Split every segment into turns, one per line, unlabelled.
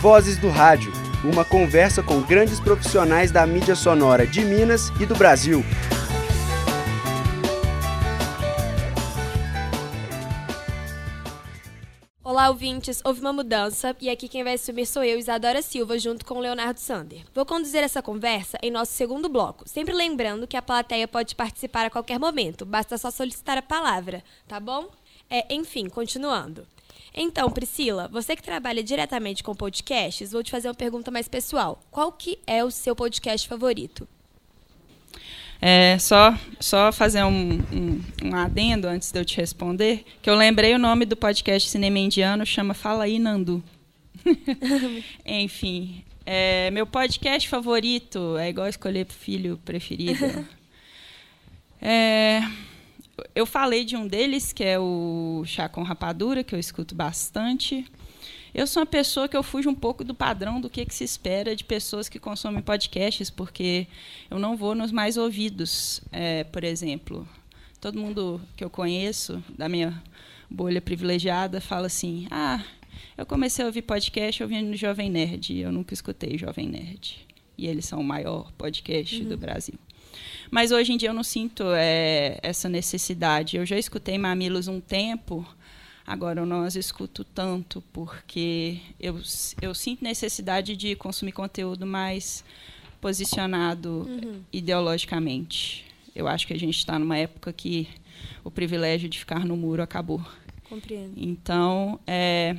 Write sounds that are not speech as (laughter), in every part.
Vozes do Rádio, uma conversa com grandes profissionais da mídia sonora de Minas e do Brasil.
Olá, ouvintes! Houve uma mudança e aqui quem vai assumir sou eu, Isadora Silva, junto com Leonardo Sander. Vou conduzir essa conversa em nosso segundo bloco, sempre lembrando que a plateia pode participar a qualquer momento, basta só solicitar a palavra, tá bom? É, enfim, continuando. Então, Priscila, você que trabalha diretamente com podcasts, vou te fazer uma pergunta mais pessoal. Qual que é o seu podcast favorito?
É, só, só fazer um, um, um, adendo antes de eu te responder, que eu lembrei o nome do podcast Cinema Indiano, chama Fala aí, Nandu. (laughs) Enfim, é, meu podcast favorito é igual escolher filho preferido. (laughs) é, eu falei de um deles, que é o Chá com Rapadura, que eu escuto bastante. Eu sou uma pessoa que eu fujo um pouco do padrão do que, que se espera de pessoas que consomem podcasts, porque eu não vou nos mais ouvidos. É, por exemplo, todo mundo que eu conheço, da minha bolha privilegiada, fala assim: ah, eu comecei a ouvir podcast ouvindo Jovem Nerd, eu nunca escutei Jovem Nerd. E eles são o maior podcast uhum. do Brasil. Mas hoje em dia eu não sinto é, essa necessidade. Eu já escutei Mamilos um tempo, agora eu não as escuto tanto, porque eu, eu sinto necessidade de consumir conteúdo mais posicionado uhum. ideologicamente. Eu acho que a gente está numa época que o privilégio de ficar no muro acabou.
Compreendo.
Então, é,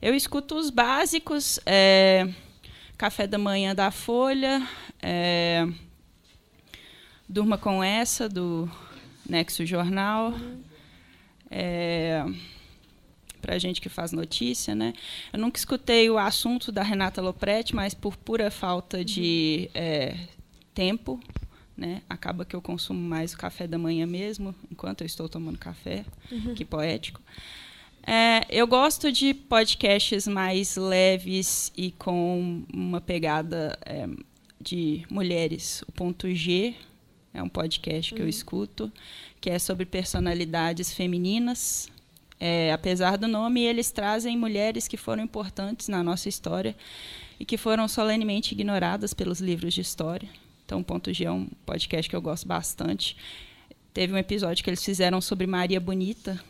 eu escuto os básicos, é, café da manhã da Folha, é, Durma com essa, do Nexo Jornal. Uhum. É, para gente que faz notícia, né? Eu nunca escutei o assunto da Renata Lopretti, mas por pura falta de é, tempo, né? Acaba que eu consumo mais o café da manhã mesmo, enquanto eu estou tomando café, uhum. que poético. É, eu gosto de podcasts mais leves e com uma pegada é, de mulheres. O ponto G, é um podcast que uhum. eu escuto, que é sobre personalidades femininas. É, apesar do nome, eles trazem mulheres que foram importantes na nossa história e que foram solenemente ignoradas pelos livros de história. Então, Ponto G é um podcast que eu gosto bastante. Teve um episódio que eles fizeram sobre Maria Bonita,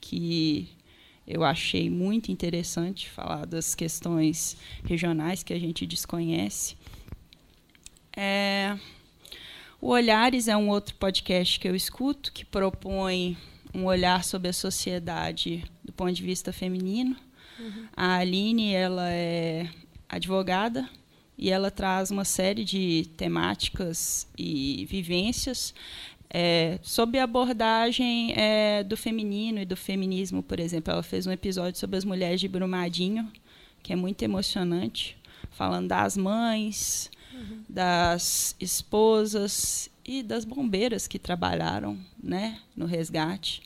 que eu achei muito interessante falar das questões regionais que a gente desconhece. É, o Olhares é um outro podcast que eu escuto, que propõe um olhar sobre a sociedade do ponto de vista feminino. Uhum. A Aline ela é advogada e ela traz uma série de temáticas e vivências é, sob a abordagem é, do feminino e do feminismo, por exemplo. Ela fez um episódio sobre as mulheres de Brumadinho, que é muito emocionante, falando das mães, uhum. das esposas e das bombeiras que trabalharam né, no resgate.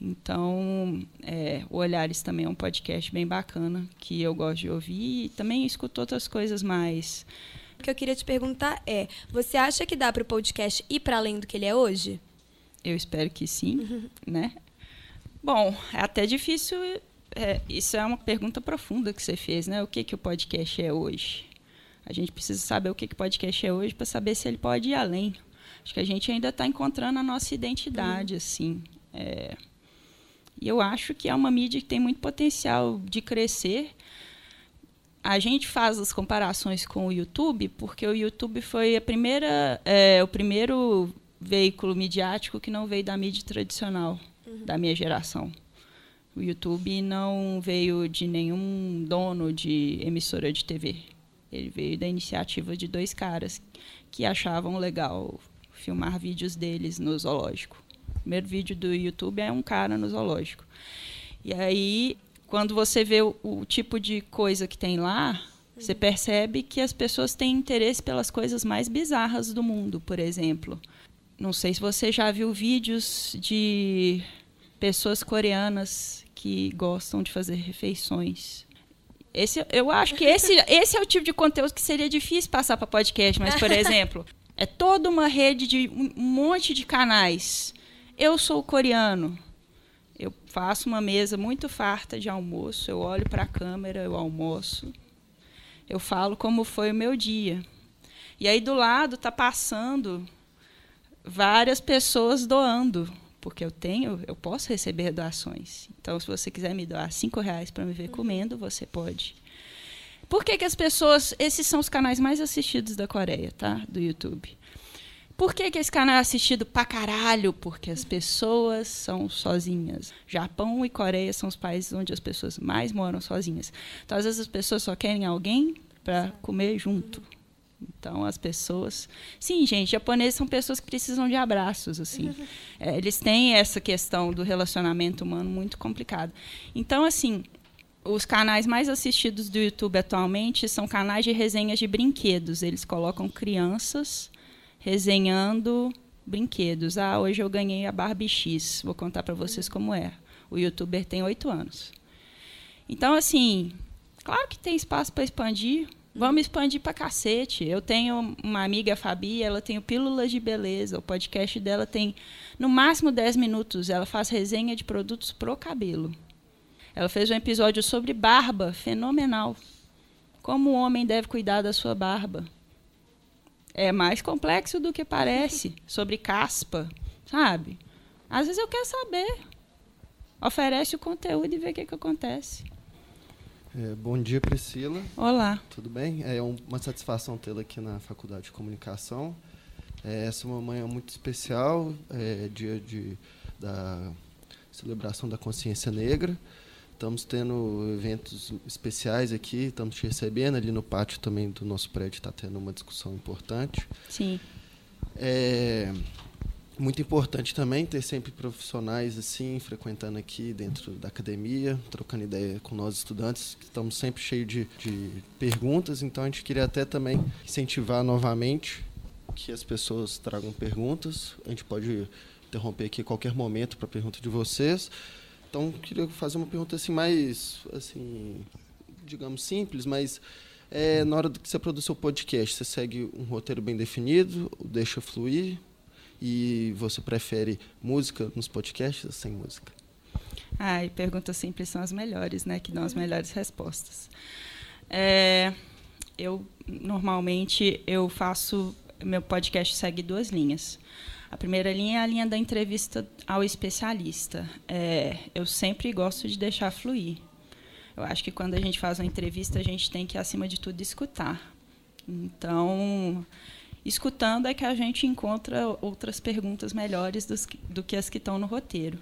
Então, é, o Olhares também é um podcast bem bacana que eu gosto de ouvir e também escuto outras coisas mais.
O que eu queria te perguntar é: você acha que dá para o podcast ir para além do que ele é hoje?
Eu espero que sim, uhum. (laughs) né? Bom, é até difícil. É, isso é uma pergunta profunda que você fez, né? O que que o podcast é hoje? A gente precisa saber o que o podcast é hoje para saber se ele pode ir além. Acho que a gente ainda está encontrando a nossa identidade, assim. É, e eu acho que é uma mídia que tem muito potencial de crescer. A gente faz as comparações com o YouTube, porque o YouTube foi a primeira, é, o primeiro veículo midiático que não veio da mídia tradicional uhum. da minha geração. O YouTube não veio de nenhum dono de emissora de TV. Ele veio da iniciativa de dois caras que achavam legal filmar vídeos deles no zoológico. O primeiro vídeo do YouTube é um cara no zoológico. E aí, quando você vê o, o tipo de coisa que tem lá, você percebe que as pessoas têm interesse pelas coisas mais bizarras do mundo, por exemplo. Não sei se você já viu vídeos de pessoas coreanas que gostam de fazer refeições esse, eu acho que esse, (laughs) esse é o tipo de conteúdo que seria difícil passar para podcast, mas, por (laughs) exemplo, é toda uma rede de um monte de canais. Eu sou coreano. Eu faço uma mesa muito farta de almoço, eu olho para a câmera, eu almoço. eu falo como foi o meu dia. E aí do lado está passando várias pessoas doando, porque eu tenho, eu posso receber doações. Então, se você quiser me doar cinco reais para me ver comendo, você pode. Por que, que as pessoas. Esses são os canais mais assistidos da Coreia, tá? Do YouTube. Por que, que esse canal é assistido pra caralho? Porque as pessoas são sozinhas. Japão e Coreia são os países onde as pessoas mais moram sozinhas. Então, às vezes, as pessoas só querem alguém para comer junto. Então, as pessoas. Sim, gente, japoneses são pessoas que precisam de abraços. assim. (laughs) É, eles têm essa questão do relacionamento humano muito complicado. Então, assim, os canais mais assistidos do YouTube atualmente são canais de resenhas de brinquedos. Eles colocam crianças resenhando brinquedos. Ah, hoje eu ganhei a Barbie X. Vou contar para vocês como é. O youtuber tem oito anos. Então, assim, claro que tem espaço para expandir. Vamos expandir para cacete. Eu tenho uma amiga, a Fabi, ela tem o Pílulas de Beleza. O podcast dela tem, no máximo, 10 minutos. Ela faz resenha de produtos pro cabelo. Ela fez um episódio sobre barba, fenomenal. Como o homem deve cuidar da sua barba. É mais complexo do que parece. (laughs) sobre caspa, sabe? Às vezes eu quero saber. Oferece o conteúdo e vê o que, que acontece.
É, bom dia, Priscila.
Olá.
Tudo bem? É uma satisfação tê-la aqui na Faculdade de Comunicação. É, essa é uma manhã muito especial, é dia de, da celebração da consciência negra. Estamos tendo eventos especiais aqui, estamos te recebendo ali no pátio também do nosso prédio, está tendo uma discussão importante.
Sim.
É, muito importante também ter sempre profissionais assim frequentando aqui dentro da academia, trocando ideia com nós estudantes, que estamos sempre cheios de, de perguntas, então a gente queria até também incentivar novamente que as pessoas tragam perguntas. A gente pode interromper aqui a qualquer momento para pergunta de vocês. Então, queria fazer uma pergunta assim mais, assim, digamos simples, mas é, na hora que você produz seu podcast, você segue um roteiro bem definido, deixa fluir? E você prefere música nos podcasts ou sem música?
Ai, perguntas simples são as melhores, né? Que dão as melhores respostas. É, eu normalmente eu faço meu podcast segue duas linhas. A primeira linha é a linha da entrevista ao especialista. É, eu sempre gosto de deixar fluir. Eu acho que quando a gente faz uma entrevista, a gente tem que, acima de tudo, escutar. Então, escutando é que a gente encontra outras perguntas melhores dos, do que as que estão no roteiro.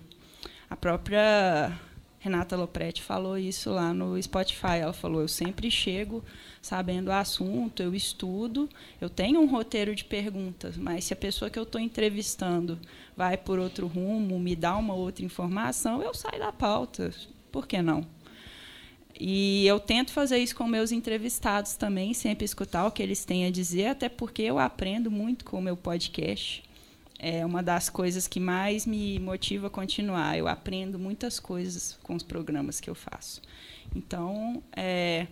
A própria Renata Lopretti falou isso lá no Spotify. Ela falou: Eu sempre chego sabendo o assunto, eu estudo, eu tenho um roteiro de perguntas, mas se a pessoa que eu estou entrevistando vai por outro rumo, me dá uma outra informação, eu saio da pauta. Por que não? E eu tento fazer isso com meus entrevistados também, sempre escutar o que eles têm a dizer, até porque eu aprendo muito com o meu podcast. É uma das coisas que mais me motiva a continuar. Eu aprendo muitas coisas com os programas que eu faço. Então, é,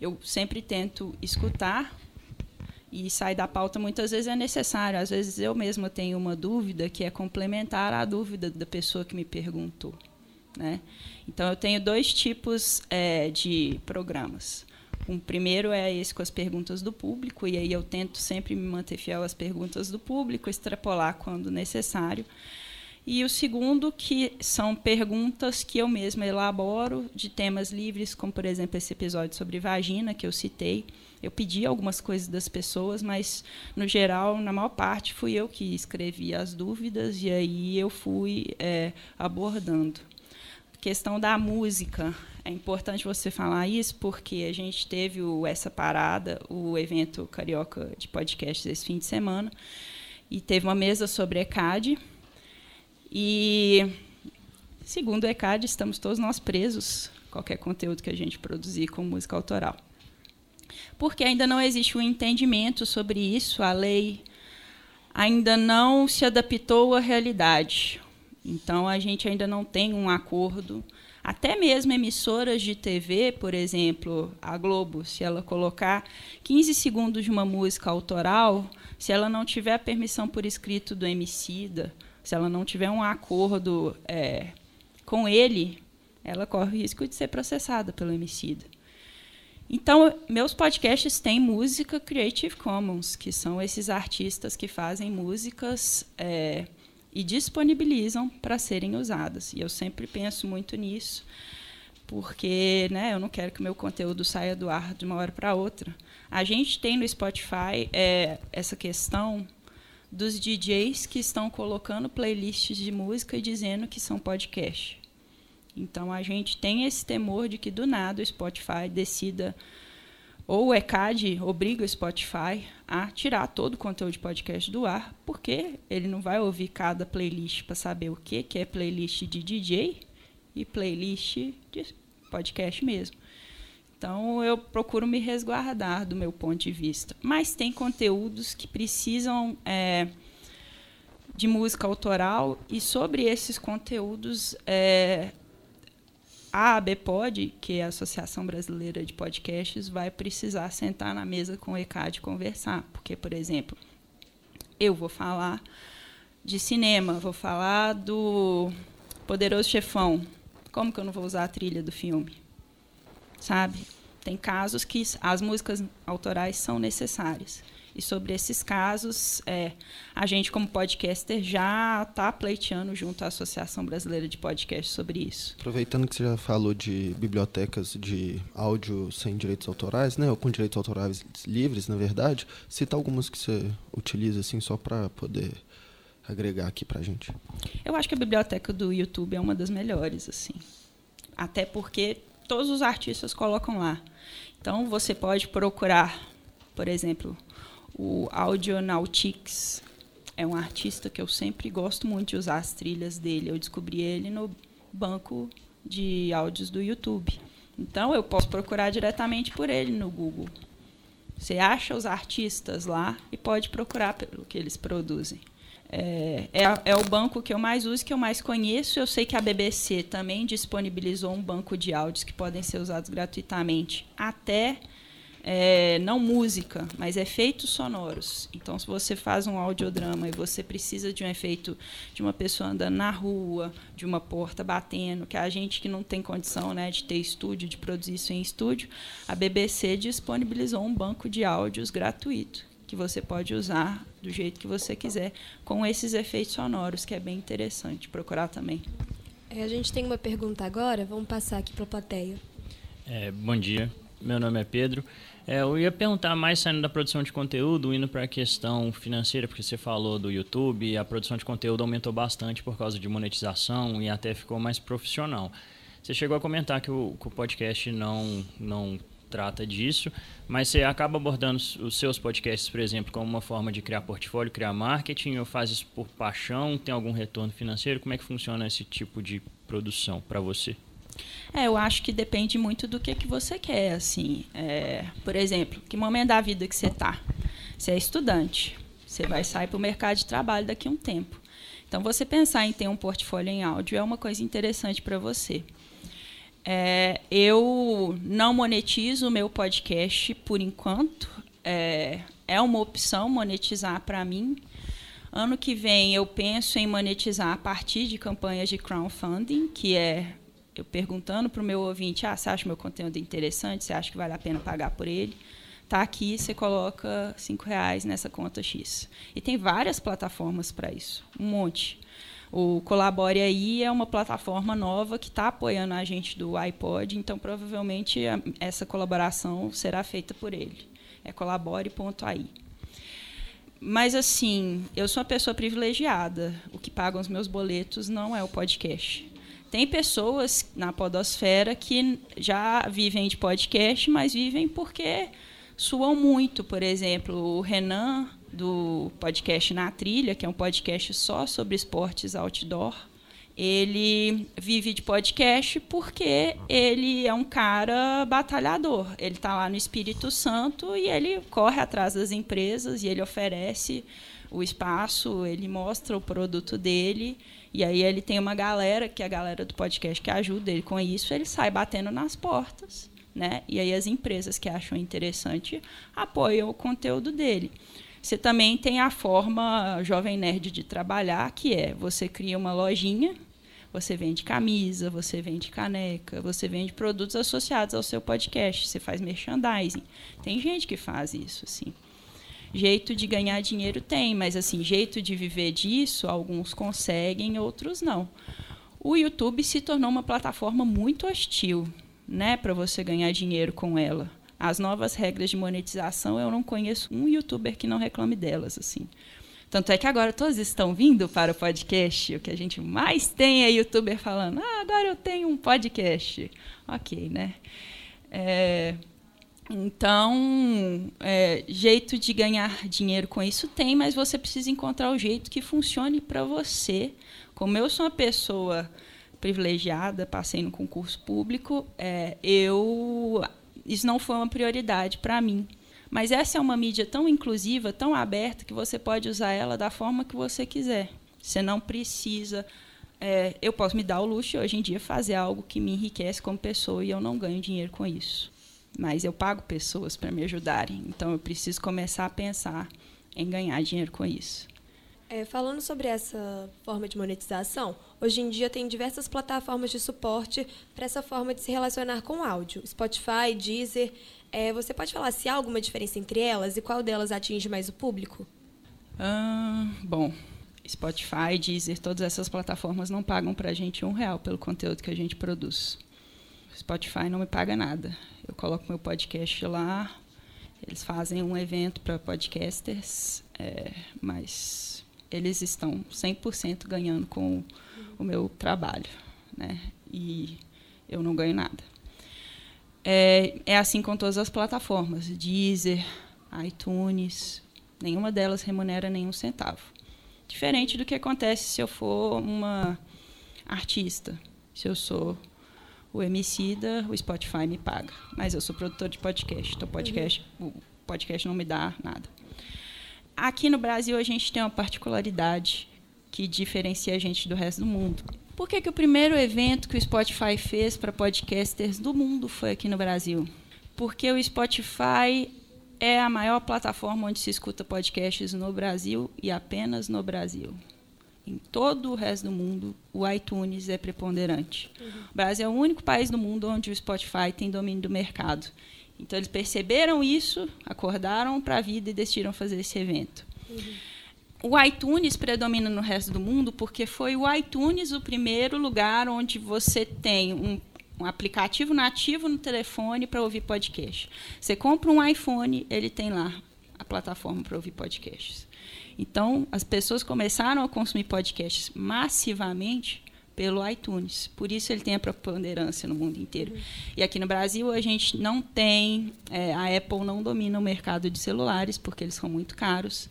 eu sempre tento escutar e sair da pauta muitas vezes é necessário. Às vezes eu mesma tenho uma dúvida que é complementar à dúvida da pessoa que me perguntou. Né? Então, eu tenho dois tipos é, de programas. O primeiro é esse com as perguntas do público, e aí eu tento sempre me manter fiel às perguntas do público, extrapolar quando necessário. E o segundo, que são perguntas que eu mesma elaboro de temas livres, como, por exemplo, esse episódio sobre vagina, que eu citei. Eu pedi algumas coisas das pessoas, mas, no geral, na maior parte, fui eu que escrevi as dúvidas e aí eu fui é, abordando questão da música. É importante você falar isso porque a gente teve o, essa parada, o evento carioca de podcast esse fim de semana, e teve uma mesa sobre ECAD. E, segundo o ECAD, estamos todos nós presos qualquer conteúdo que a gente produzir com música autoral. Porque ainda não existe um entendimento sobre isso, a lei ainda não se adaptou à realidade. Então, a gente ainda não tem um acordo. Até mesmo emissoras de TV, por exemplo, a Globo, se ela colocar 15 segundos de uma música autoral, se ela não tiver permissão por escrito do Emicida, se ela não tiver um acordo é, com ele, ela corre o risco de ser processada pelo Emicida. Então, meus podcasts têm música Creative Commons, que são esses artistas que fazem músicas é, e disponibilizam para serem usadas. E eu sempre penso muito nisso, porque né, eu não quero que o meu conteúdo saia do ar de uma hora para outra. A gente tem no Spotify é, essa questão dos DJs que estão colocando playlists de música e dizendo que são podcast. Então a gente tem esse temor de que do nada o Spotify decida ou o ECAD obriga o Spotify a tirar todo o conteúdo de podcast do ar, porque ele não vai ouvir cada playlist para saber o que, que é playlist de DJ e playlist de podcast mesmo. Então eu procuro me resguardar do meu ponto de vista. Mas tem conteúdos que precisam é, de música autoral e sobre esses conteúdos é, a ABPOD, que é a Associação Brasileira de Podcasts, vai precisar sentar na mesa com o ECAD e conversar. Porque, por exemplo, eu vou falar de cinema, vou falar do Poderoso Chefão. Como que eu não vou usar a trilha do filme? Sabe? Tem casos que as músicas autorais são necessárias. E sobre esses casos, é, a gente, como podcaster, já está pleiteando junto à Associação Brasileira de Podcast sobre isso.
Aproveitando que você já falou de bibliotecas de áudio sem direitos autorais, né, ou com direitos autorais livres, na verdade, cita algumas que você utiliza assim só para poder agregar aqui para a gente.
Eu acho que a biblioteca do YouTube é uma das melhores, assim. Até porque todos os artistas colocam lá. Então, você pode procurar, por exemplo, o Audionautics é um artista que eu sempre gosto muito de usar as trilhas dele. Eu descobri ele no banco de áudios do YouTube. Então eu posso procurar diretamente por ele no Google. Você acha os artistas lá e pode procurar pelo que eles produzem. É, é, é, o banco que eu mais uso, que eu mais conheço. Eu sei que a BBC também disponibilizou um banco de áudios que podem ser usados gratuitamente até é, não música, mas efeitos sonoros. Então, se você faz um audiodrama e você precisa de um efeito de uma pessoa andando na rua, de uma porta batendo, que a gente que não tem condição né, de ter estúdio, de produzir isso em estúdio, a BBC disponibilizou um banco de áudios gratuito que você pode usar do jeito que você quiser, com esses efeitos sonoros, que é bem interessante procurar também.
É, a gente tem uma pergunta agora, vamos passar aqui para a plateia.
É, bom dia, meu nome é Pedro. É, eu ia perguntar mais saindo da produção de conteúdo, indo para a questão financeira, porque você falou do YouTube, a produção de conteúdo aumentou bastante por causa de monetização e até ficou mais profissional. Você chegou a comentar que o, que o podcast não, não trata disso, mas você acaba abordando os seus podcasts, por exemplo, como uma forma de criar portfólio, criar marketing, ou faz isso por paixão, tem algum retorno financeiro? Como é que funciona esse tipo de produção para você?
É, eu acho que depende muito do que, que você quer, assim. É, por exemplo, que momento da vida que você está? Você é estudante, você vai sair para o mercado de trabalho daqui a um tempo. Então, você pensar em ter um portfólio em áudio é uma coisa interessante para você. É, eu não monetizo o meu podcast por enquanto. É, é uma opção monetizar para mim. Ano que vem eu penso em monetizar a partir de campanhas de crowdfunding, que é eu perguntando para o meu ouvinte, ah, você acha meu conteúdo interessante? Você acha que vale a pena pagar por ele? Tá aqui, você coloca cinco reais nessa conta X. E tem várias plataformas para isso, um monte. O Colabore aí é uma plataforma nova que está apoiando a gente do iPod, então provavelmente essa colaboração será feita por ele. É colabore.ai. Mas assim, eu sou uma pessoa privilegiada. O que paga os meus boletos não é o podcast. Tem pessoas na podosfera que já vivem de podcast, mas vivem porque suam muito. Por exemplo, o Renan, do podcast Na Trilha, que é um podcast só sobre esportes outdoor, ele vive de podcast porque ele é um cara batalhador. Ele está lá no Espírito Santo e ele corre atrás das empresas e ele oferece o espaço, ele mostra o produto dele e aí ele tem uma galera, que é a galera do podcast que ajuda ele com isso, ele sai batendo nas portas, né? E aí as empresas que acham interessante apoiam o conteúdo dele. Você também tem a forma jovem nerd de trabalhar, que é você cria uma lojinha, Você vende camisa, você vende caneca, você vende produtos associados ao seu podcast, você faz merchandising. Tem gente que faz isso, assim. Jeito de ganhar dinheiro tem, mas assim, jeito de viver disso, alguns conseguem, outros não. O YouTube se tornou uma plataforma muito hostil, né, para você ganhar dinheiro com ela. As novas regras de monetização, eu não conheço um youtuber que não reclame delas, assim. Tanto é que agora todos estão vindo para o podcast. O que a gente mais tem é youtuber falando: ah, agora eu tenho um podcast. Ok, né? É, então, é, jeito de ganhar dinheiro com isso tem, mas você precisa encontrar o jeito que funcione para você. Como eu sou uma pessoa privilegiada, passei no concurso público, é, eu isso não foi uma prioridade para mim. Mas essa é uma mídia tão inclusiva, tão aberta, que você pode usar ela da forma que você quiser. Você não precisa. É, eu posso me dar o luxo hoje em dia fazer algo que me enriquece como pessoa e eu não ganho dinheiro com isso. Mas eu pago pessoas para me ajudarem. Então eu preciso começar a pensar em ganhar dinheiro com isso.
É, falando sobre essa forma de monetização, hoje em dia tem diversas plataformas de suporte para essa forma de se relacionar com áudio. Spotify, Deezer. É, você pode falar se há alguma diferença entre elas e qual delas atinge mais o público?
Ah, bom, Spotify, Deezer, todas essas plataformas não pagam para a gente um real pelo conteúdo que a gente produz. Spotify não me paga nada. Eu coloco meu podcast lá, eles fazem um evento para podcasters, é, mas eles estão 100% ganhando com o meu trabalho, né? E eu não ganho nada. É, é assim com todas as plataformas, Deezer, iTunes, nenhuma delas remunera nenhum centavo. Diferente do que acontece se eu for uma artista, se eu sou o Emicida, o Spotify me paga. Mas eu sou produtor de podcast, então podcast, uhum. o podcast não me dá nada. Aqui no Brasil a gente tem uma particularidade que diferencia a gente do resto do mundo. Por que, que o primeiro evento que o Spotify fez para podcasters do mundo foi aqui no Brasil? Porque o Spotify é a maior plataforma onde se escuta podcasts no Brasil e apenas no Brasil. Em todo o resto do mundo, o iTunes é preponderante. Uhum. O Brasil é o único país do mundo onde o Spotify tem domínio do mercado. Então, eles perceberam isso, acordaram para a vida e decidiram fazer esse evento. Uhum o iTunes predomina no resto do mundo porque foi o iTunes o primeiro lugar onde você tem um, um aplicativo nativo no telefone para ouvir podcast. Você compra um iPhone, ele tem lá a plataforma para ouvir podcasts. Então, as pessoas começaram a consumir podcasts massivamente pelo iTunes. Por isso ele tem a preponderância no mundo inteiro. Uhum. E aqui no Brasil a gente não tem, é, a Apple não domina o mercado de celulares porque eles são muito caros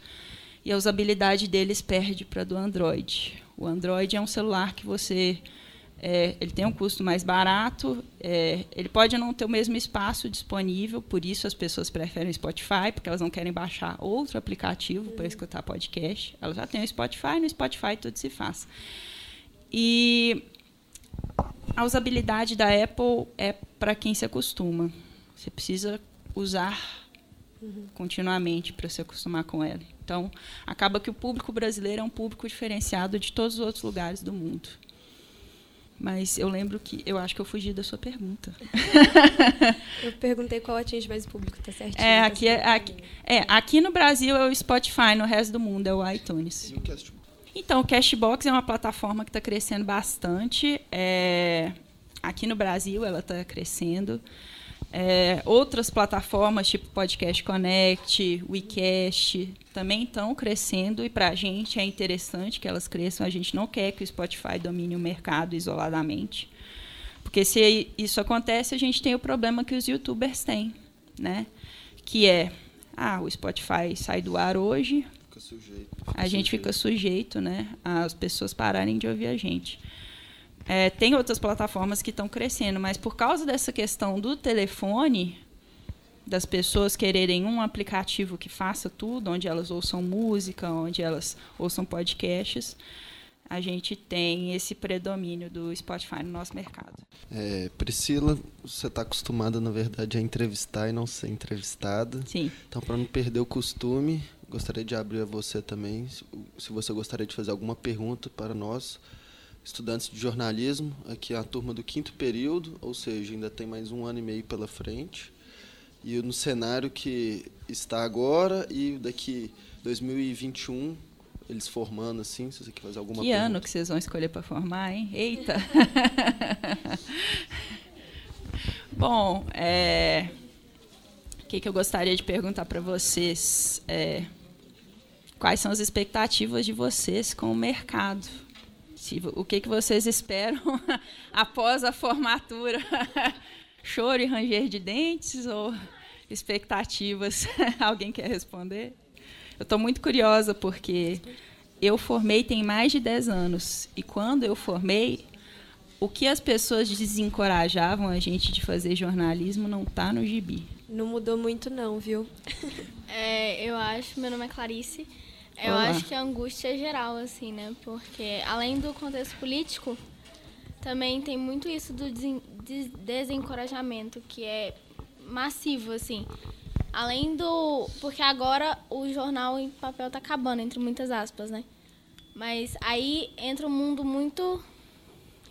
e a usabilidade deles perde para do Android. O Android é um celular que você é, ele tem um custo mais barato, é, ele pode não ter o mesmo espaço disponível, por isso as pessoas preferem Spotify, porque elas não querem baixar outro aplicativo para escutar podcast. Elas já têm o Spotify, no Spotify tudo se faz. E a usabilidade da Apple é para quem se acostuma. Você precisa usar continuamente para se acostumar com ela. Então, acaba que o público brasileiro é um público diferenciado de todos os outros lugares do mundo. Mas eu lembro que eu acho que eu fugi da sua pergunta.
eu perguntei qual atinge mais o público, tá certinho?
É,
tá
aqui, é, aqui, é, aqui no Brasil é o Spotify, no resto do mundo é o iTunes. Então, o Cashbox é uma plataforma que está crescendo bastante. É, aqui no Brasil ela está crescendo. É, outras plataformas, tipo Podcast Connect, WeCast, também estão crescendo e para a gente é interessante que elas cresçam. A gente não quer que o Spotify domine o mercado isoladamente. Porque se isso acontece, a gente tem o problema que os youtubers têm, né? Que é, ah, o Spotify sai do ar hoje, fica sujeito, fica a gente sujeito. fica sujeito, né? As pessoas pararem de ouvir a gente. É, tem outras plataformas que estão crescendo, mas por causa dessa questão do telefone, das pessoas quererem um aplicativo que faça tudo, onde elas ouçam música, onde elas ouçam podcasts, a gente tem esse predomínio do Spotify no nosso mercado.
É, Priscila, você está acostumada, na verdade, a entrevistar e não ser entrevistada.
Sim.
Então, para não perder o costume, gostaria de abrir a você também, se você gostaria de fazer alguma pergunta para nós estudantes de jornalismo, aqui é a turma do quinto período, ou seja, ainda tem mais um ano e meio pela frente. E no cenário que está agora e daqui 2021, eles formando assim, se você quer fazer alguma
Que
pergunta.
ano que vocês vão escolher para formar, hein? Eita! (laughs) Bom, é, o que, que eu gostaria de perguntar para vocês é quais são as expectativas de vocês com o mercado? O que, que vocês esperam (laughs) após a formatura? (laughs) Choro e ranger de dentes ou expectativas? (laughs) Alguém quer responder? Eu estou muito curiosa porque eu formei tem mais de 10 anos e quando eu formei, o que as pessoas desencorajavam a gente de fazer jornalismo não está no gibi.
Não mudou muito não, viu?
É, eu acho, meu nome é Clarice. Eu
Olá.
acho que a angústia é geral, assim, né? Porque além do contexto político, também tem muito isso do desen- des- desencorajamento, que é massivo, assim. Além do. Porque agora o jornal em papel tá acabando, entre muitas aspas, né? Mas aí entra um mundo muito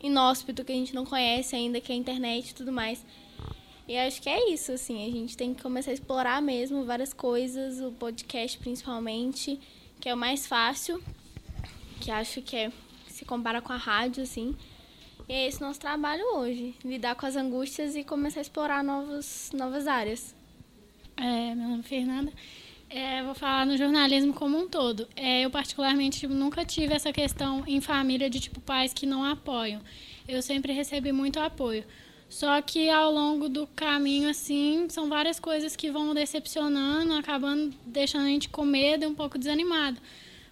inóspito que a gente não conhece ainda, que é a internet e tudo mais. E acho que é isso, assim, a gente tem que começar a explorar mesmo várias coisas, o podcast principalmente, que é o mais fácil, que acho que é se compara com a rádio, assim. E é esse nosso trabalho hoje, lidar com as angústias e começar a explorar novos, novas áreas.
É, meu nome é Fernanda. É, vou falar no jornalismo como um todo. É, eu, particularmente, tipo, nunca tive essa questão em família de tipo pais que não apoiam. Eu sempre recebi muito apoio. Só que ao longo do caminho, assim, são várias coisas que vão decepcionando, acabando deixando a gente com medo e um pouco desanimado.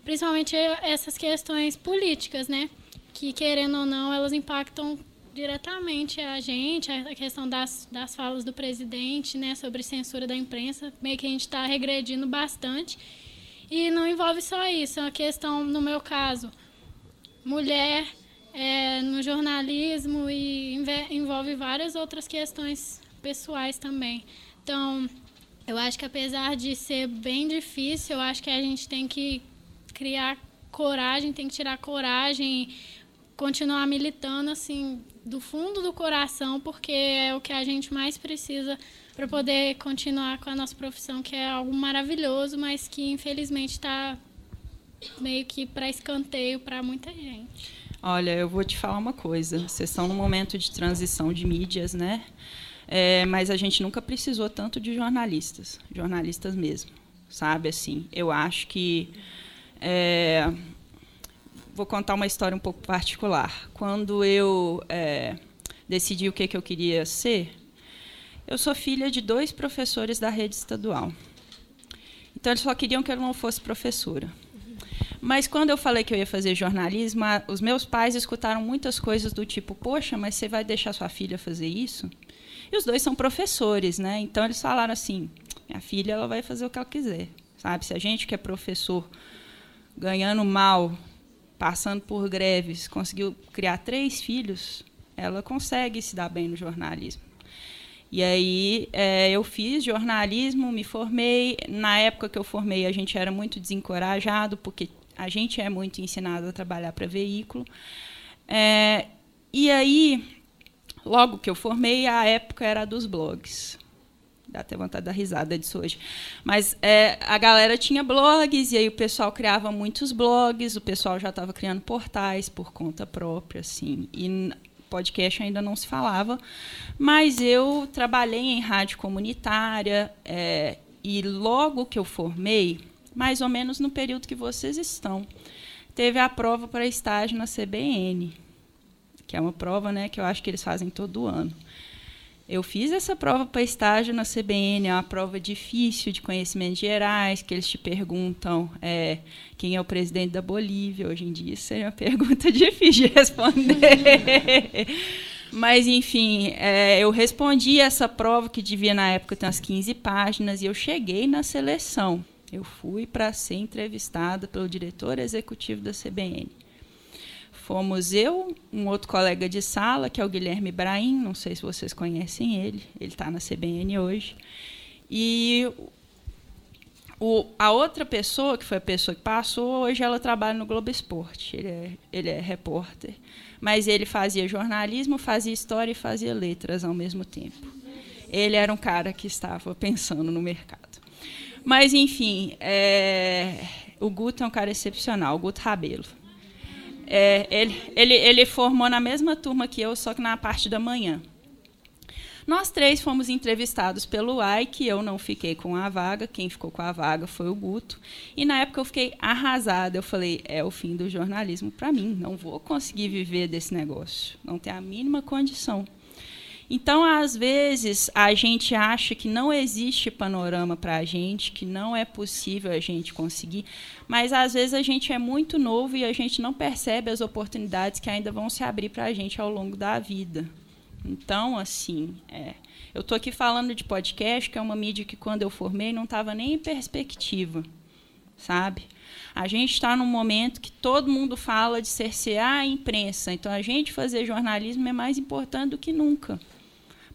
Principalmente essas questões políticas, né? Que, querendo ou não, elas impactam diretamente a gente, a questão das, das falas do presidente, né, sobre censura da imprensa, meio que a gente está regredindo bastante. E não envolve só isso, é uma questão, no meu caso, mulher é, no jornalismo e envolve várias outras questões pessoais também. Então, eu acho que apesar de ser bem difícil, eu acho que a gente tem que criar coragem, tem que tirar coragem continuar militando assim do fundo do coração, porque é o que a gente mais precisa para poder continuar com a nossa profissão, que é algo maravilhoso, mas que infelizmente está meio que para escanteio para muita gente.
Olha, eu vou te falar uma coisa. Vocês estão num momento de transição de mídias, né? É, mas a gente nunca precisou tanto de jornalistas, jornalistas mesmo, sabe? Assim, eu acho que é, vou contar uma história um pouco particular. Quando eu é, decidi o que, que eu queria ser, eu sou filha de dois professores da rede estadual. Então eles só queriam que eu não fosse professora. Mas quando eu falei que eu ia fazer jornalismo, os meus pais escutaram muitas coisas do tipo: Poxa, mas você vai deixar sua filha fazer isso? E os dois são professores, né? Então eles falaram assim: Minha filha, ela vai fazer o que ela quiser, sabe? Se a gente que é professor, ganhando mal, passando por greves, conseguiu criar três filhos, ela consegue se dar bem no jornalismo. E aí é, eu fiz jornalismo, me formei. Na época que eu formei, a gente era muito desencorajado, porque a gente é muito ensinado a trabalhar para veículo. É, e aí, logo que eu formei, a época era dos blogs. Dá até vontade de dar risada disso hoje. Mas é, a galera tinha blogs, e aí o pessoal criava muitos blogs, o pessoal já estava criando portais por conta própria. Assim, e podcast ainda não se falava. Mas eu trabalhei em rádio comunitária, é, e logo que eu formei, mais ou menos no período que vocês estão, teve a prova para estágio na CBN, que é uma prova né, que eu acho que eles fazem todo ano. Eu fiz essa prova para estágio na CBN, é uma prova difícil de conhecimentos gerais, que eles te perguntam é, quem é o presidente da Bolívia. Hoje em dia, isso é uma (laughs) pergunta difícil de responder. (laughs) Mas, enfim, é, eu respondi essa prova, que devia na época ter umas 15 páginas, e eu cheguei na seleção. Eu fui para ser entrevistada pelo diretor executivo da CBN. Fomos eu, um outro colega de sala, que é o Guilherme Braim, não sei se vocês conhecem ele, ele está na CBN hoje. E O, a outra pessoa, que foi a pessoa que passou, hoje ela trabalha no Globo Esporte. Ele é, ele é repórter. Mas ele fazia jornalismo, fazia história e fazia letras ao mesmo tempo. Ele era um cara que estava pensando no mercado. Mas, enfim, é, o Guto é um cara excepcional, o Guto Rabelo. É, ele, ele, ele formou na mesma turma que eu, só que na parte da manhã. Nós três fomos entrevistados pelo AI, que eu não fiquei com a vaga, quem ficou com a vaga foi o Guto. E na época eu fiquei arrasada. Eu falei: é o fim do jornalismo para mim, não vou conseguir viver desse negócio, não tem a mínima condição. Então, às vezes, a gente acha que não existe panorama para a gente, que não é possível a gente conseguir, mas às vezes a gente é muito novo e a gente não percebe as oportunidades que ainda vão se abrir para a gente ao longo da vida. Então, assim, é, eu estou aqui falando de podcast, que é uma mídia que, quando eu formei, não estava nem em perspectiva, sabe? A gente está num momento que todo mundo fala de cercear a imprensa, então a gente fazer jornalismo é mais importante do que nunca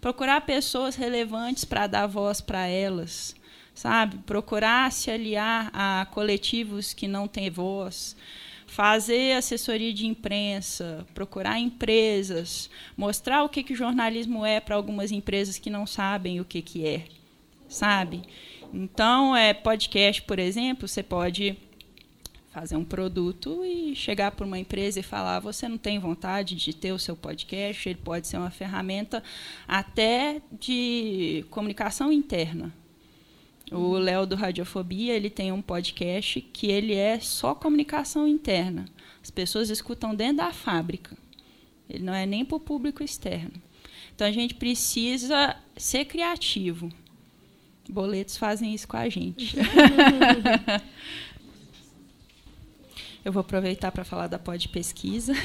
procurar pessoas relevantes para dar voz para elas, sabe? Procurar se aliar a coletivos que não têm voz, fazer assessoria de imprensa, procurar empresas, mostrar o que, que o jornalismo é para algumas empresas que não sabem o que, que é, sabe? Então, é podcast, por exemplo, você pode fazer um produto e chegar para uma empresa e falar: você não tem vontade de ter o seu podcast? Ele pode ser uma ferramenta até de comunicação interna. O Léo do Radiofobia ele tem um podcast que ele é só comunicação interna. As pessoas escutam dentro da fábrica. Ele não é nem para o público externo. Então a gente precisa ser criativo. Boletos fazem isso com a gente. (laughs) Eu vou aproveitar para falar da Pod Pesquisa. (laughs)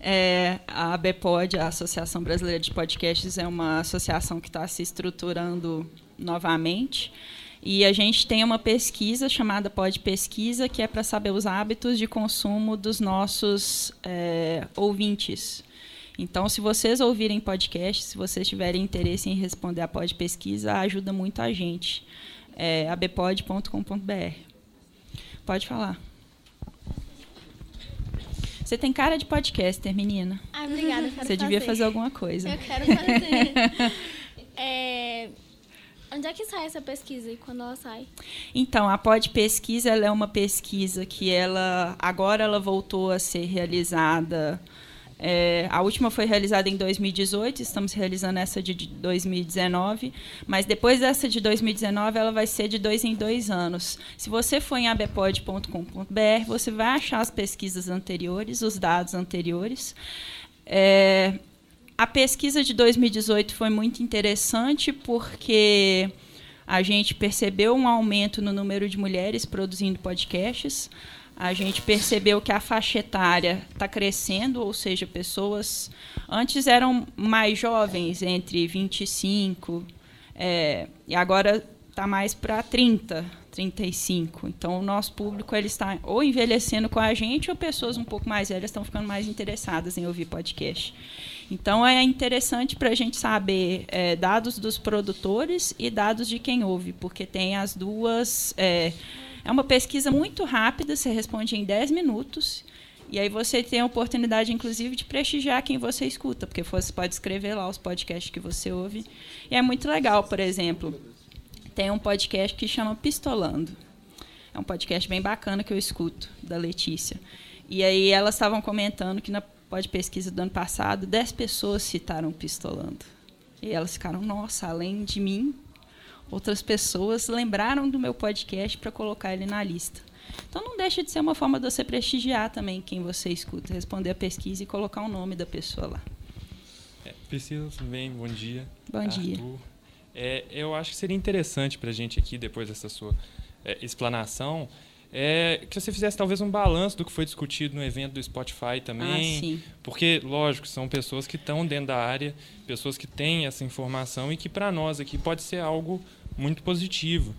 É, a ABPOD, a Associação Brasileira de Podcasts, é uma associação que está se estruturando novamente. E a gente tem uma pesquisa chamada Pod Pesquisa, que é para saber os hábitos de consumo dos nossos é, ouvintes. Então, se vocês ouvirem podcast, se vocês tiverem interesse em responder a Pod Pesquisa, ajuda muito a gente. É abpod.com.br. Pode falar. Você tem cara de podcaster, menina.
Ah, obrigada.
Você devia fazer alguma coisa.
Eu quero fazer. (laughs) é... Onde é que sai essa pesquisa e quando ela sai?
Então, a Pod Pesquisa é uma pesquisa que ela agora ela voltou a ser realizada é, a última foi realizada em 2018, estamos realizando essa de 2019, mas depois dessa de 2019, ela vai ser de dois em dois anos. Se você for em abpod.com.br, você vai achar as pesquisas anteriores, os dados anteriores. É, a pesquisa de 2018 foi muito interessante porque a gente percebeu um aumento no número de mulheres produzindo podcasts a gente percebeu que a faixa etária está crescendo, ou seja, pessoas antes eram mais jovens, entre 25, é, e agora está mais para 30, 35. Então, o nosso público ele está ou envelhecendo com a gente, ou pessoas um pouco mais velhas estão ficando mais interessadas em ouvir podcast. Então, é interessante para a gente saber é, dados dos produtores e dados de quem ouve, porque tem as duas. É, é uma pesquisa muito rápida, você responde em 10 minutos. E aí você tem a oportunidade, inclusive, de prestigiar quem você escuta, porque você pode escrever lá os podcasts que você ouve. E é muito legal, por exemplo, tem um podcast que chama Pistolando. É um podcast bem bacana que eu escuto, da Letícia. E aí elas estavam comentando que na pod pesquisa do ano passado, 10 pessoas citaram Pistolando. E elas ficaram, nossa, além de mim, outras pessoas lembraram do meu podcast para colocar ele na lista. Então não deixa de ser uma forma de você prestigiar também quem você escuta, responder a pesquisa e colocar o nome da pessoa lá.
É, Priscila, também, bom dia.
Bom
Arthur.
dia.
É, eu acho que seria interessante para a gente aqui, depois dessa sua é, explanação, é, que você fizesse talvez um balanço do que foi discutido no evento do Spotify também.
Ah, sim.
Porque, lógico, são pessoas que estão dentro da área, pessoas que têm essa informação e que para nós aqui pode ser algo muito positivo.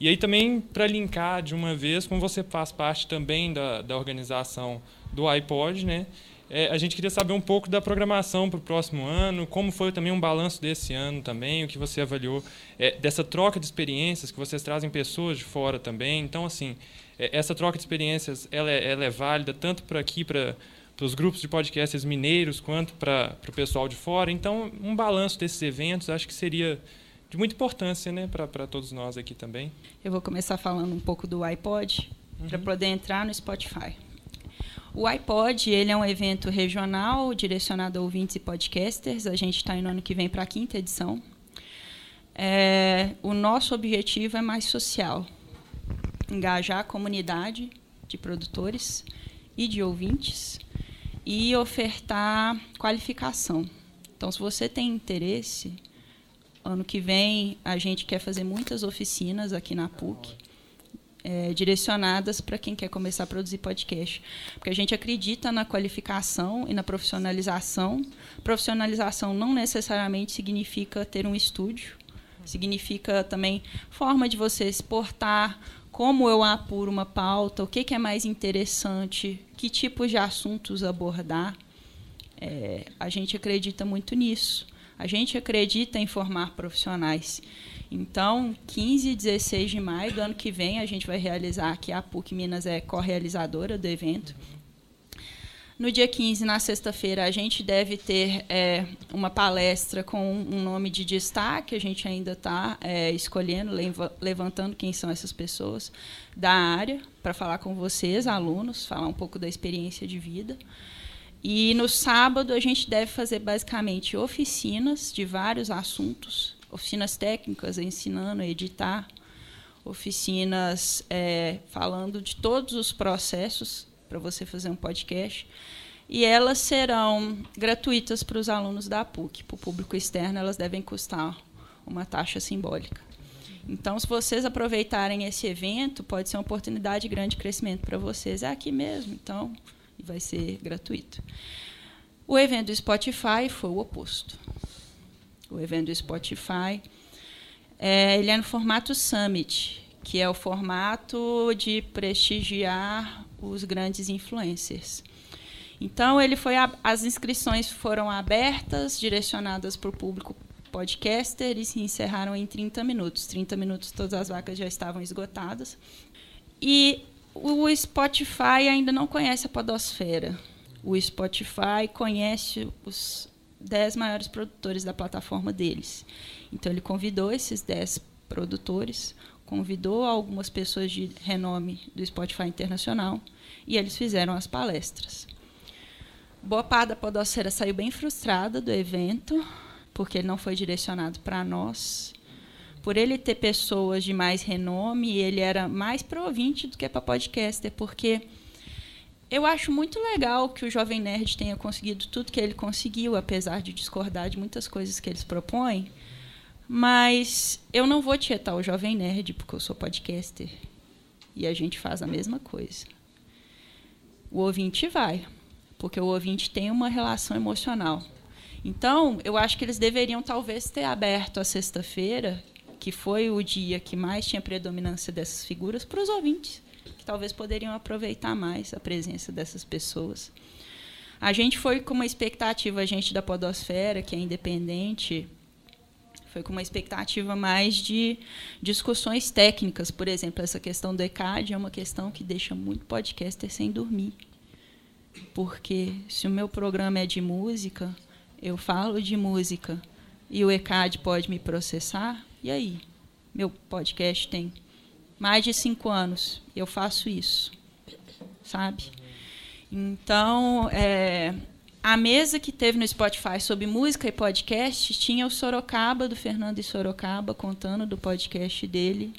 E aí também para linkar de uma vez, como você faz parte também da, da organização do iPod, né? É, a gente queria saber um pouco da programação para o próximo ano, como foi também um balanço desse ano também, o que você avaliou é, dessa troca de experiências que vocês trazem pessoas de fora também. Então, assim, é, essa troca de experiências ela é, ela é válida tanto para aqui, para os grupos de podcasts mineiros, quanto para o pessoal de fora. Então, um balanço desses eventos acho que seria de muita importância né, para todos nós aqui também.
Eu vou começar falando um pouco do iPod, uhum. para poder entrar no Spotify. O iPod ele é um evento regional direcionado a ouvintes e podcasters. A gente está indo ano que vem para a quinta edição. É, o nosso objetivo é mais social, engajar a comunidade de produtores e de ouvintes e ofertar qualificação. Então, se você tem interesse, ano que vem a gente quer fazer muitas oficinas aqui na PUC é, direcionadas para quem quer começar a produzir podcast. Porque a gente acredita na qualificação e na profissionalização. Profissionalização não necessariamente significa ter um estúdio, significa também forma de você exportar, como eu apuro uma pauta, o que, é mais interessante, que tipos de assuntos abordar. É, a gente acredita muito nisso. A gente acredita em formar profissionais. Então, 15 e 16 de maio do ano que vem, a gente vai realizar aqui, a PUC Minas é co-realizadora do evento. No dia 15, na sexta-feira, a gente deve ter é, uma palestra com um nome de destaque, a gente ainda está é, escolhendo, levantando quem são essas pessoas da área, para falar com vocês, alunos, falar um pouco da experiência de vida. E no sábado, a gente deve fazer basicamente oficinas de vários assuntos oficinas técnicas ensinando a editar, oficinas é, falando de todos os processos para você fazer um podcast. E elas serão gratuitas para os alunos da PUC. Para o público externo, elas devem custar uma taxa simbólica. Então, se vocês aproveitarem esse evento, pode ser uma oportunidade de grande crescimento para vocês. É aqui mesmo, então, vai ser gratuito. O evento do Spotify foi o oposto o evento do Spotify. É, ele é no formato Summit, que é o formato de prestigiar os grandes influencers. Então, ele foi a, as inscrições foram abertas, direcionadas para o público podcaster e se encerraram em 30 minutos. 30 minutos, todas as vacas já estavam esgotadas. E o Spotify ainda não conhece a podosfera. O Spotify conhece os, dez maiores produtores da plataforma deles. Então, ele convidou esses dez produtores, convidou algumas pessoas de renome do Spotify Internacional e eles fizeram as palestras. Boa parte da podosfera saiu bem frustrada do evento, porque ele não foi direcionado para nós. Por ele ter pessoas de mais renome, ele era mais para ouvinte do que para podcaster, porque eu acho muito legal que o Jovem Nerd tenha conseguido tudo que ele conseguiu, apesar de discordar de muitas coisas que eles propõem. Mas eu não vou tietar o Jovem Nerd porque eu sou podcaster. E a gente faz a mesma coisa. O ouvinte vai, porque o ouvinte tem uma relação emocional. Então, eu acho que eles deveriam talvez ter aberto a sexta-feira, que foi o dia que mais tinha predominância dessas figuras, para os ouvintes que talvez poderiam aproveitar mais a presença dessas pessoas. A gente foi com uma expectativa, a gente da Podosfera, que é independente, foi com uma expectativa mais de discussões técnicas. Por exemplo, essa questão do ECAD é uma questão que deixa muito podcaster sem dormir. Porque se o meu programa é de música, eu falo de música e o ECAD pode me processar, e aí? Meu podcast tem mais de cinco anos eu faço isso, sabe? Então, é, a mesa que teve no Spotify sobre música e podcast tinha o Sorocaba, do Fernando e Sorocaba, contando do podcast dele,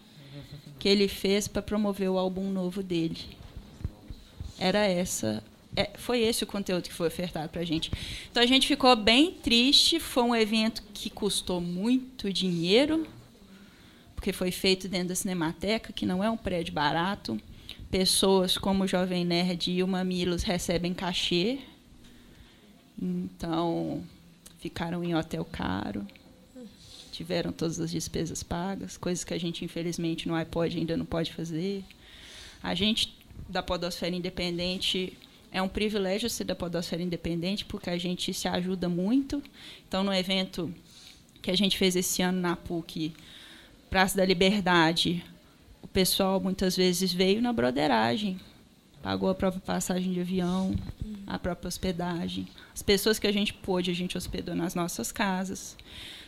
que ele fez para promover o álbum novo dele. Era essa. É, foi esse o conteúdo que foi ofertado para a gente. Então a gente ficou bem triste. Foi um evento que custou muito dinheiro, porque foi feito dentro da Cinemateca, que não é um prédio barato. Pessoas como o Jovem Nerd e o Mamilos recebem cachê. Então, ficaram em hotel caro. Tiveram todas as despesas pagas, coisas que a gente, infelizmente, no iPod ainda não pode fazer. A gente, da Podosfera Independente, é um privilégio ser da Podosfera Independente, porque a gente se ajuda muito. Então, no evento que a gente fez esse ano na PUC, Praça da Liberdade, o pessoal muitas vezes veio na broderagem, pagou a própria passagem de avião, a própria hospedagem. As pessoas que a gente pôde, a gente hospedou nas nossas casas.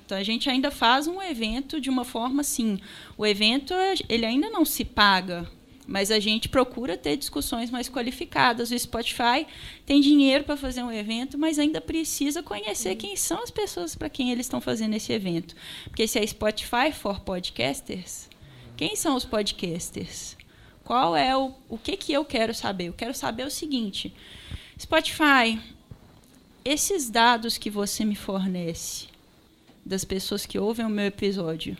Então a gente ainda faz um evento de uma forma assim, o evento ele ainda não se paga, mas a gente procura ter discussões mais qualificadas. O Spotify tem dinheiro para fazer um evento, mas ainda precisa conhecer quem são as pessoas para quem eles estão fazendo esse evento. Porque se é Spotify for podcasters, quem são os podcasters? Qual é o, o que, que eu quero saber? Eu quero saber o seguinte: Spotify, esses dados que você me fornece, das pessoas que ouvem o meu episódio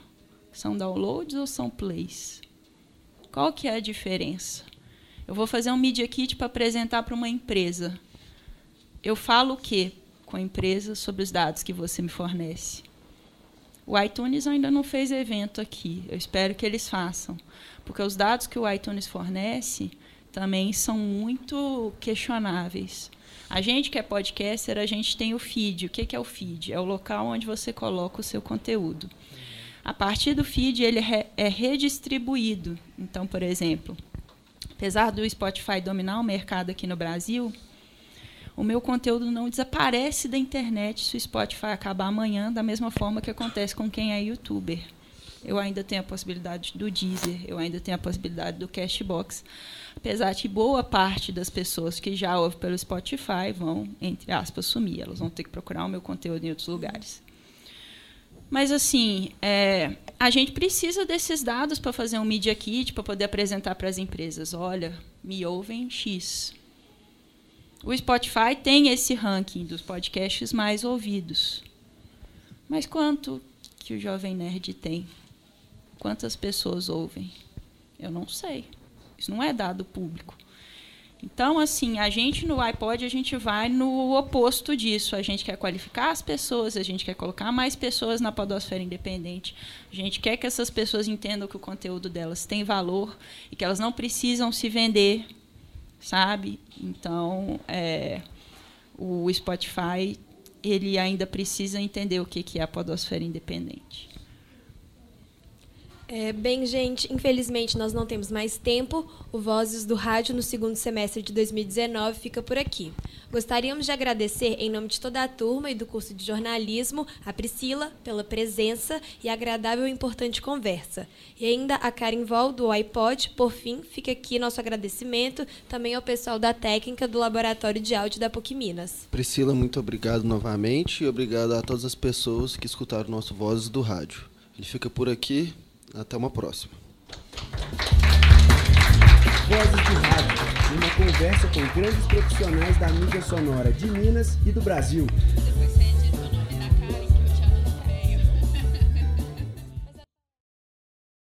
são downloads ou são plays? Qual que é a diferença? Eu vou fazer um Media Kit para apresentar para uma empresa. Eu falo o quê com a empresa sobre os dados que você me fornece? O iTunes ainda não fez evento aqui. Eu espero que eles façam. Porque os dados que o iTunes fornece também são muito questionáveis. A gente que é podcaster, a gente tem o feed. O que é o feed? É o local onde você coloca o seu conteúdo. A partir do feed, ele é redistribuído. Então, por exemplo, apesar do Spotify dominar o mercado aqui no Brasil, o meu conteúdo não desaparece da internet se o Spotify acabar amanhã, da mesma forma que acontece com quem é youtuber. Eu ainda tenho a possibilidade do Deezer, eu ainda tenho a possibilidade do Cashbox apesar de boa parte das pessoas que já ouvem pelo Spotify vão, entre aspas, sumir. Elas vão ter que procurar o meu conteúdo em outros lugares. Mas, assim, é, a gente precisa desses dados para fazer um Media Kit, para poder apresentar para as empresas. Olha, me ouvem X. O Spotify tem esse ranking dos podcasts mais ouvidos. Mas quanto que o Jovem Nerd tem? Quantas pessoas ouvem? Eu não sei. Isso não é dado público. Então, assim, a gente no iPod, a gente vai no oposto disso. A gente quer qualificar as pessoas, a gente quer colocar mais pessoas na podosfera independente. A gente quer que essas pessoas entendam que o conteúdo delas tem valor e que elas não precisam se vender, sabe? Então, é, o Spotify, ele ainda precisa entender o que é a podosfera independente.
É, bem, gente, infelizmente nós não temos mais tempo. O Vozes do Rádio no segundo semestre de 2019 fica por aqui. Gostaríamos de agradecer, em nome de toda a turma e do curso de jornalismo, a Priscila pela presença e agradável e importante conversa. E ainda a Karen Vol, do iPod. Por fim, fica aqui nosso agradecimento também ao pessoal da técnica do Laboratório de Áudio da PUC Minas.
Priscila, muito obrigado novamente e obrigado a todas as pessoas que escutaram nosso Vozes do Rádio. Ele fica por aqui. Até uma próxima.
Vozes de Rádio, uma conversa com grandes profissionais da mídia sonora de Minas e do Brasil.